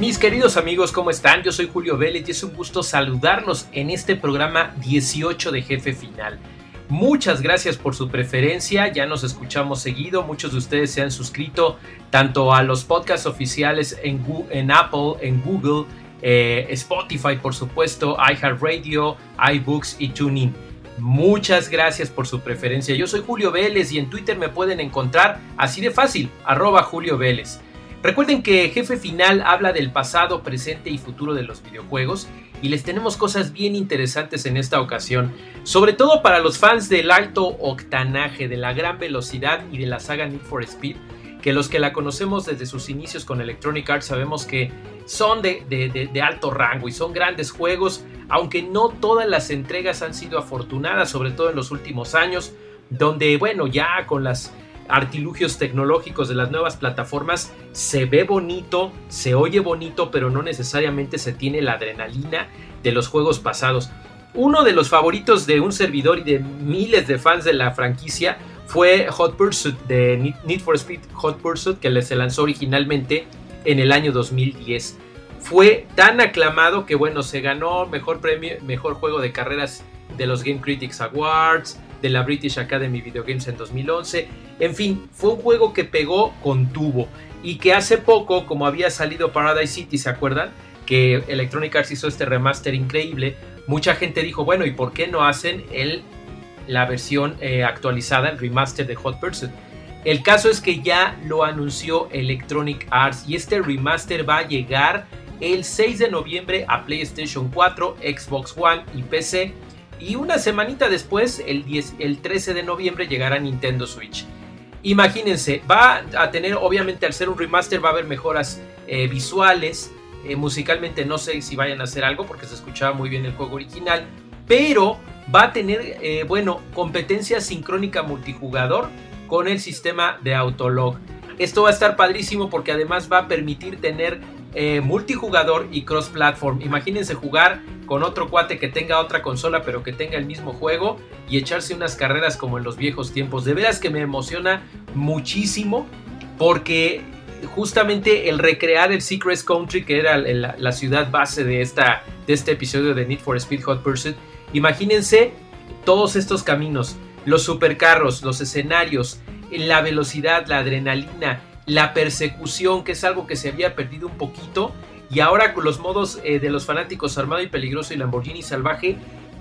Mis queridos amigos, ¿cómo están? Yo soy Julio Vélez y es un gusto saludarlos en este programa 18 de Jefe Final. Muchas gracias por su preferencia, ya nos escuchamos seguido, muchos de ustedes se han suscrito tanto a los podcasts oficiales en, en Apple, en Google, eh, Spotify por supuesto, iHeartRadio, iBooks y TuneIn. Muchas gracias por su preferencia. Yo soy Julio Vélez y en Twitter me pueden encontrar así de fácil, arroba Julio Vélez. Recuerden que Jefe Final habla del pasado, presente y futuro de los videojuegos y les tenemos cosas bien interesantes en esta ocasión, sobre todo para los fans del alto octanaje, de la gran velocidad y de la saga Need for Speed, que los que la conocemos desde sus inicios con Electronic Arts sabemos que son de, de, alto rango y son grandes juegos, aunque no todas las entregas han sido afortunadas, sobre todo en los últimos años, donde bueno, ya con las artilugios tecnológicos de las nuevas plataformas se ve bonito, se oye bonito, pero no necesariamente se tiene la adrenalina de los juegos pasados. Uno de los favoritos de un servidor y de miles de fans de la franquicia fue Hot Pursuit de Need for Speed Hot Pursuit que se lanzó originalmente en el año 2010. Fue tan aclamado que bueno, se ganó mejor premio, mejor juego de carreras de los Game Critics Awards, de la British Academy Video Games en 2011. En fin, fue un juego que pegó con tubo y que hace poco, como había salido Paradise City, ¿se acuerdan? Que Electronic Arts hizo este remaster increíble. Mucha gente dijo, bueno, ¿y por qué no hacen el, la versión eh, actualizada, el remaster de Hot Pursuit? El caso es que ya lo anunció Electronic Arts y este remaster va a llegar el 6 de noviembre a PlayStation 4, Xbox One y PC y una semanita después, el, 10, el 13 de noviembre, llegará Nintendo Switch. Imagínense, va a tener, obviamente al ser un remaster, va a haber mejoras eh, visuales. Eh, musicalmente no sé si vayan a hacer algo porque se escuchaba muy bien el juego original. Pero va a tener, eh, bueno, competencia sincrónica multijugador con el sistema de Autolog. Esto va a estar padrísimo porque además va a permitir tener multijugador y cross-platform. Imagínense jugar con otro cuate que tenga otra consola pero que tenga el mismo juego y echarse unas carreras como en los viejos tiempos. De veras que me emociona muchísimo porque justamente el recrear el Secret Country que era la, ciudad base de, esta, de este episodio de Need for Speed Hot Pursuit. Imagínense todos estos caminos, los supercarros, los escenarios, la velocidad, la adrenalina, la persecución, que es algo que se había perdido un poquito, y ahora con los modos eh, de los fanáticos Armado y Peligroso y Lamborghini Salvaje,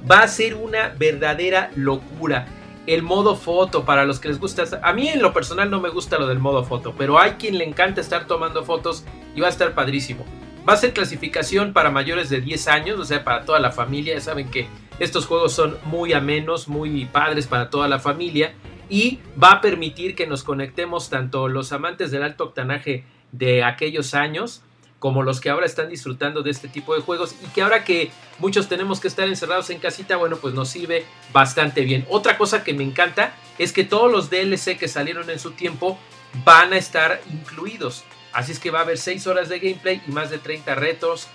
va a ser una verdadera locura. El modo foto, para los que les gusta, a mí en lo personal no me gusta lo del modo foto, pero hay quien le encanta estar tomando fotos y va a estar padrísimo. Va a ser clasificación para mayores de 10 años, o sea, para toda la familia. Ya saben que estos juegos son muy amenos, muy padres para toda la familia y va a permitir que nos conectemos tanto los amantes del alto octanaje de aquellos años como los que ahora están disfrutando de este tipo de juegos y que ahora que muchos tenemos que estar encerrados en casita, bueno, pues nos sirve bastante bien. Otra cosa que me encanta es que todos los DLC que salieron en su tiempo van a estar incluidos. Así es que va a haber 6 horas de gameplay y más de 30 retos.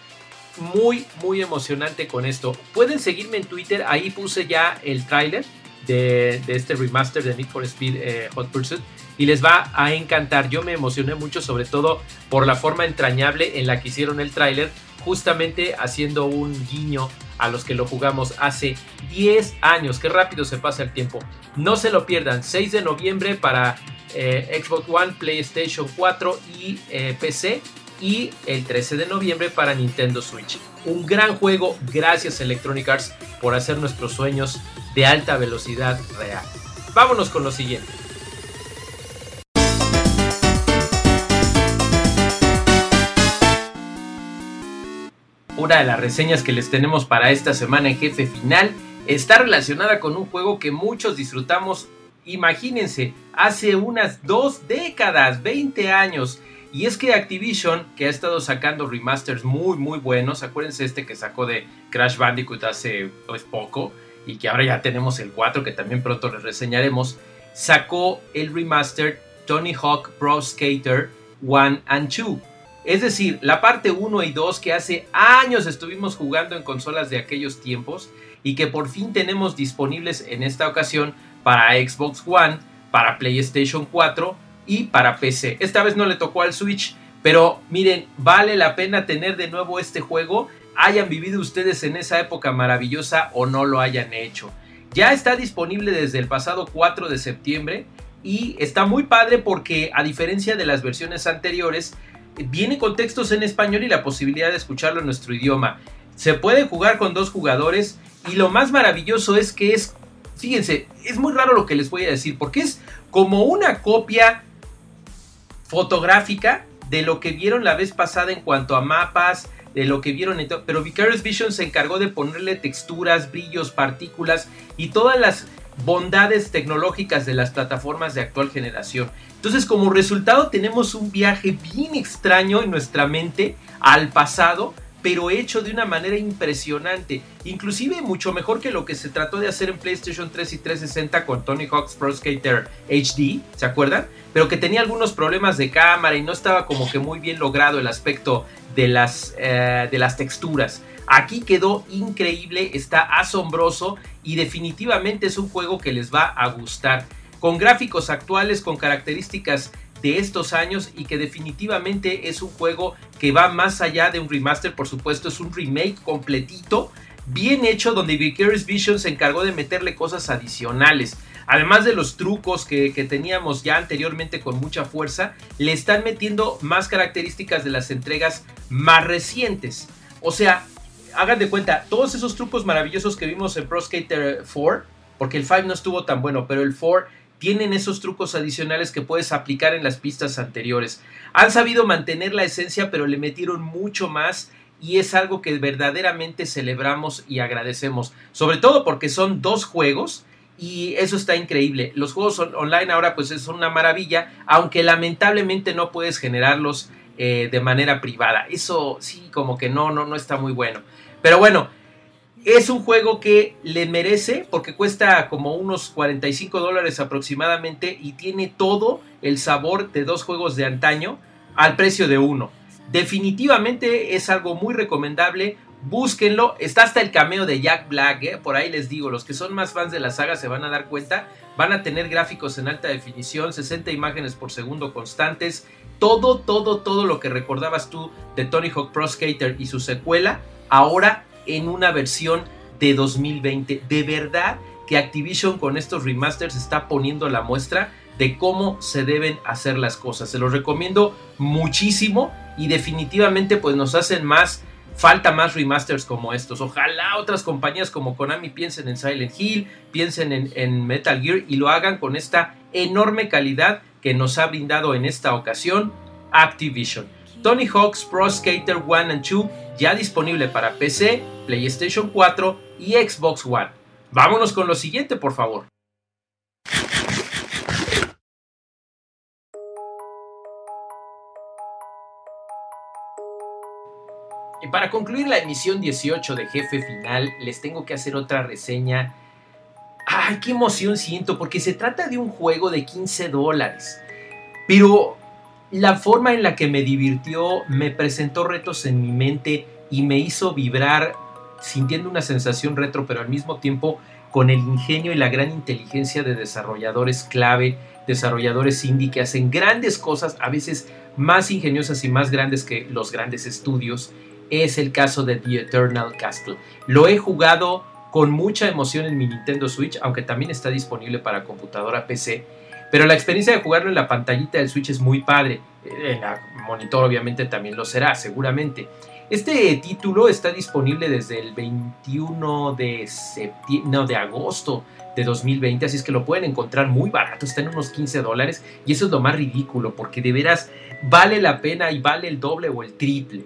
Muy, muy emocionante con esto. Pueden seguirme en Twitter, ahí puse ya el tráiler de, este remaster de Need for Speed eh, Hot Pursuit y les va a encantar. Yo me emocioné mucho, sobre todo por la forma entrañable en la que hicieron el tráiler, justamente haciendo un guiño a los que lo jugamos hace 10 años. Qué rápido se pasa el tiempo. No se lo pierdan. 6 de noviembre para eh, Xbox One, PlayStation 4 y eh, PC. Y el 13 de noviembre para Nintendo Switch. Un gran juego. Gracias Electronic Arts por hacer nuestros sueños de alta velocidad real. Vámonos con lo siguiente. Una de las reseñas que les tenemos para esta semana en jefe final está relacionada con un juego que muchos disfrutamos, imagínense, hace unas dos décadas, 20 años. Y es que Activision, que ha estado sacando remasters muy muy buenos, acuérdense este que sacó de Crash Bandicoot hace pues, poco, y que ahora ya tenemos el 4 que también pronto les reseñaremos, sacó el remaster Tony Hawk Pro Skater 1 and 2. Es decir, la parte 1 y 2 que hace años estuvimos jugando en consolas de aquellos tiempos y que por fin tenemos disponibles en esta ocasión para Xbox One, para PlayStation 4 y para PC. Esta vez no le tocó al Switch, pero miren, vale la pena tener de nuevo este juego, hayan vivido ustedes en esa época maravillosa o no lo hayan hecho. Ya está disponible desde el pasado 4 de septiembre y está muy padre porque a diferencia de las versiones anteriores, viene con textos en español y la posibilidad de escucharlo en nuestro idioma. Se puede jugar con dos jugadores y lo más maravilloso es que es, fíjense, es muy raro lo que les voy a decir porque es como una copia fotográfica de lo que vieron la vez pasada en cuanto a mapas, de lo que vieron. Pero Vicarious Vision se encargó de ponerle texturas, brillos, partículas y todas las bondades tecnológicas de las plataformas de actual generación. Entonces, como resultado, tenemos un viaje bien extraño en nuestra mente al pasado pero hecho de una manera impresionante, inclusive mucho mejor que lo que se trató de hacer en PlayStation 3 y 360 con Tony Hawk's Pro Skater HD, ¿se acuerdan? Pero que tenía algunos problemas de cámara y no estaba como que muy bien logrado el aspecto de las, eh, de las texturas. Aquí quedó increíble, está asombroso y definitivamente es un juego que les va a gustar. Con gráficos actuales, con características de estos años y que definitivamente es un juego que va más allá de un remaster, por supuesto es un remake completito, bien hecho donde Vicarious Vision se encargó de meterle cosas adicionales. Además de los trucos que, teníamos ya anteriormente con mucha fuerza, le están metiendo más características de las entregas más recientes. O sea, hagan de cuenta, todos esos trucos maravillosos que vimos en Pro Skater 4, porque el 5 no estuvo tan bueno, pero el 4 tienen esos trucos adicionales que puedes aplicar en las pistas anteriores. Han sabido mantener la esencia, pero le metieron mucho más y es algo que verdaderamente celebramos y agradecemos. Sobre todo porque son dos juegos y eso está increíble. Los juegos online ahora pues son una maravilla, aunque lamentablemente no puedes generarlos eh, de manera privada. Eso sí, como que no, no, no está muy bueno. Pero bueno, es un juego que le merece porque cuesta como unos 45 dólares aproximadamente y tiene todo el sabor de dos juegos de antaño al precio de uno. Definitivamente es algo muy recomendable. Búsquenlo. Está hasta el cameo de Jack Black. ¿eh? Por ahí les digo, los que son más fans de la saga se van a dar cuenta. Van a tener gráficos en alta definición, 60 imágenes por segundo constantes. Todo, todo, todo lo que recordabas tú de Tony Hawk Pro Skater y su secuela. Ahora en una versión de 2020. De verdad que Activision con estos remasters está poniendo la muestra de cómo se deben hacer las cosas. Se los recomiendo muchísimo y definitivamente pues nos hacen más falta más remasters como estos. Ojalá otras compañías como Konami piensen en Silent Hill, piensen en, en, Metal Gear y lo hagan con esta enorme calidad que nos ha brindado en esta ocasión Activision. Tony Hawk's Pro Skater 1 and 2 ya disponible para PC, PlayStation 4 y Xbox One. Vámonos con lo siguiente, por favor. Y para concluir la emisión 18 de Jefe Final, les tengo que hacer otra reseña. ¡Ay, qué emoción siento! Porque se trata de un juego de 15 dólares. Pero la forma en la que me divirtió me presentó retos en mi mente y me hizo vibrar sintiendo una sensación retro, pero al mismo tiempo con el ingenio y la gran inteligencia de desarrolladores clave, desarrolladores indie que hacen grandes cosas, a veces más ingeniosas y más grandes que los grandes estudios. Es el caso de The Eternal Castle. Lo he jugado con mucha emoción en mi Nintendo Switch, aunque también está disponible para computadora PC pero la experiencia de jugarlo en la pantallita del Switch es muy padre. Eh, en la monitor obviamente también lo será, seguramente. Este título está disponible desde el 21 de, no, de agosto de 2020, así es que lo pueden encontrar muy barato, está en unos 15 dólares y eso es lo más ridículo, porque de veras vale la pena y vale el doble o el triple.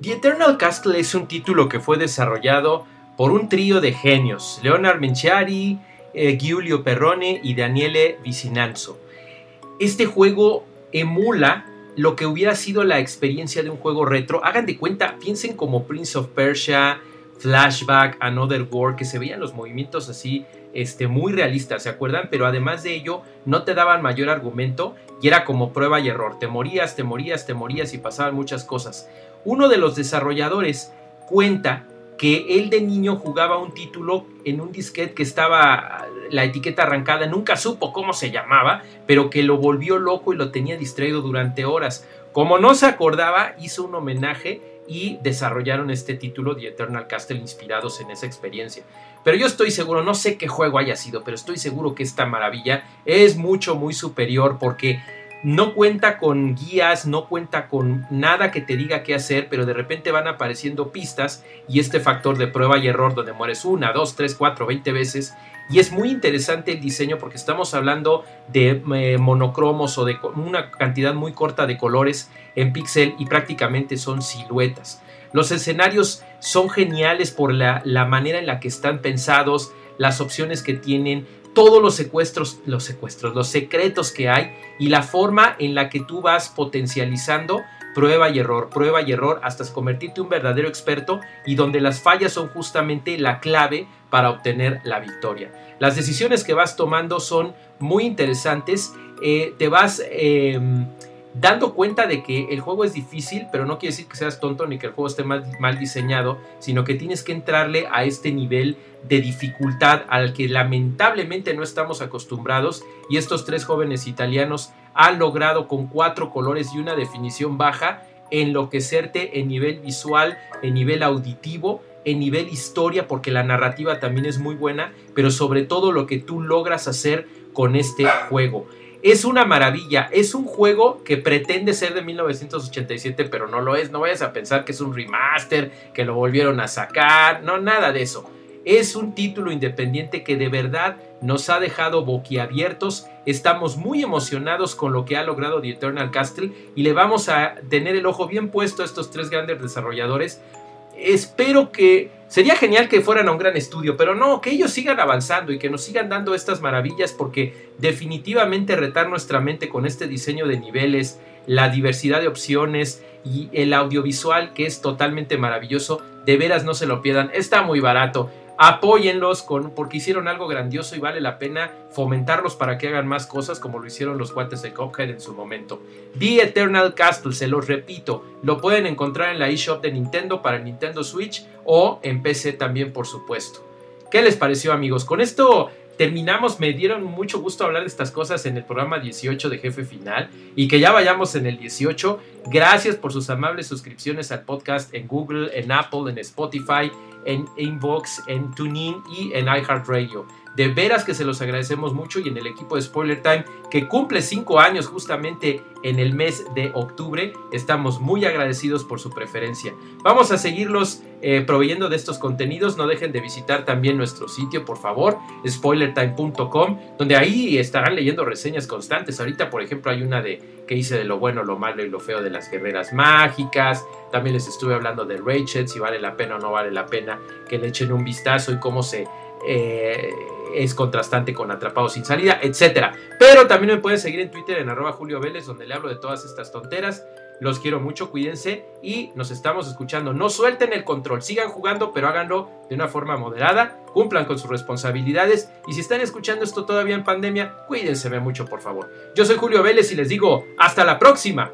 The Eternal Castle es un título que fue desarrollado por un trío de genios, Leonard Menciari, eh, Giulio Perrone y Daniele Vicinanzo. Este juego emula lo que hubiera sido la experiencia de un juego retro. Hagan de cuenta, piensen como Prince of Persia, Flashback, Another War, que se veían los movimientos así este, muy realistas, ¿se acuerdan? Pero además de ello, no te daban mayor argumento y era como prueba y error. Te morías, te morías, te morías y pasaban muchas cosas. Uno de los desarrolladores cuenta que él de niño jugaba un título en un disquete que estaba la etiqueta arrancada, nunca supo cómo se llamaba, pero que lo volvió loco y lo tenía distraído durante horas. Como no se acordaba, hizo un homenaje y desarrollaron este título de Eternal Castle inspirados en esa experiencia. Pero yo estoy seguro, no sé qué juego haya sido, pero estoy seguro que esta maravilla es mucho, muy superior porque no cuenta con guías, no cuenta con nada que te diga qué hacer, pero de repente van apareciendo pistas y este factor de prueba y error donde mueres una, dos, tres, cuatro, veinte veces. Y es muy interesante el diseño porque estamos hablando de eh, monocromos o de una cantidad muy corta de colores en pixel y prácticamente son siluetas. Los escenarios son geniales por la, la manera en la que están pensados, las opciones que tienen, todos los secuestros, los secuestros, los secretos que hay y la forma en la que tú vas potencializando prueba y error, prueba y error hasta convertirte un verdadero experto y donde las fallas son justamente la clave para obtener la victoria. Las decisiones que vas tomando son muy interesantes, eh, te vas... Em, dando cuenta de que el juego es difícil, pero no quiere decir que seas tonto ni que el juego esté mal, mal, diseñado, sino que tienes que entrarle a este nivel de dificultad al que lamentablemente no estamos acostumbrados y estos tres jóvenes italianos han logrado con cuatro colores y una definición baja enloquecerte en nivel visual, en nivel auditivo, en nivel historia, porque la narrativa también es muy buena, pero sobre todo lo que tú logras hacer con este juego. Es una maravilla, es un juego que pretende ser de 1987, pero no lo es. No vayas a pensar que es un remaster, que lo volvieron a sacar, no, nada de eso. Es un título independiente que de verdad nos ha dejado boquiabiertos. Estamos muy emocionados con lo que ha logrado The Eternal Castle y le vamos a tener el ojo bien puesto a estos tres grandes desarrolladores espero que sería genial que fueran a un gran estudio, pero no, que ellos sigan avanzando y que nos sigan dando estas maravillas porque definitivamente retar nuestra mente con este diseño de niveles, la diversidad de opciones y el audiovisual que es totalmente maravilloso, de veras no se lo pierdan, está muy barato apóyenlos con, porque hicieron algo grandioso y vale la pena fomentarlos para que hagan más cosas como lo hicieron los guantes de Cuphead en su momento. The Eternal Castle, se los repito, lo pueden encontrar en la eShop de Nintendo para Nintendo Switch o en PC también por supuesto. ¿Qué les pareció amigos? Con esto terminamos, me dieron mucho gusto hablar de estas cosas en el programa 18 de Jefe Final y que ya vayamos en el 18. Gracias por sus amables suscripciones al podcast en Google, en Apple, en Spotify, en Inbox, en TuneIn y en iHeartRadio. De veras que se los agradecemos mucho y en el equipo de Spoiler Time que cumple cinco años justamente en el mes de octubre, estamos muy agradecidos por su preferencia. Vamos a seguirlos eh, proveyendo de estos contenidos. No dejen de visitar también nuestro sitio, por favor, spoilertime.com, donde ahí estarán leyendo reseñas constantes. Ahorita, por ejemplo, hay una de que hice de lo bueno, lo malo y lo feo de las guerreras mágicas. También les estuve hablando de Rachel, si vale la pena o no vale la pena que le echen un vistazo y cómo se eh, es contrastante con Atrapado sin salida, etcétera. Pero también me pueden seguir en Twitter en arroba Julio Vélez, donde le hablo de todas estas tonteras. Los quiero mucho, cuídense y nos estamos escuchando. No suelten el control, sigan jugando, pero háganlo de una forma moderada, cumplan con sus responsabilidades y si están escuchando esto todavía en pandemia, cuídense mucho, por favor. Yo soy Julio Vélez y les digo, hasta la próxima.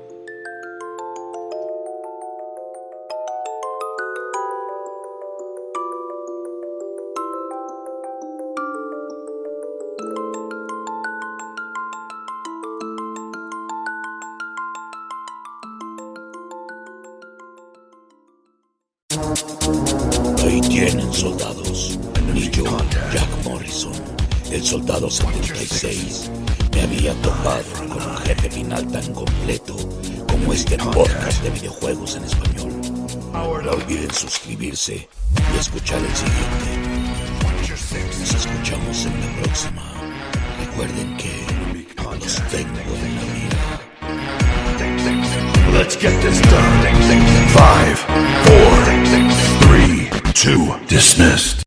El soldado 76, me había topado con un jefe final tan completo como este podcast de videojuegos en español. No olviden suscribirse y escuchar el siguiente. Nos escuchamos en la próxima. Recuerden que los tengo en la mira. Let's get this done. Five, four, three, two, dismissed.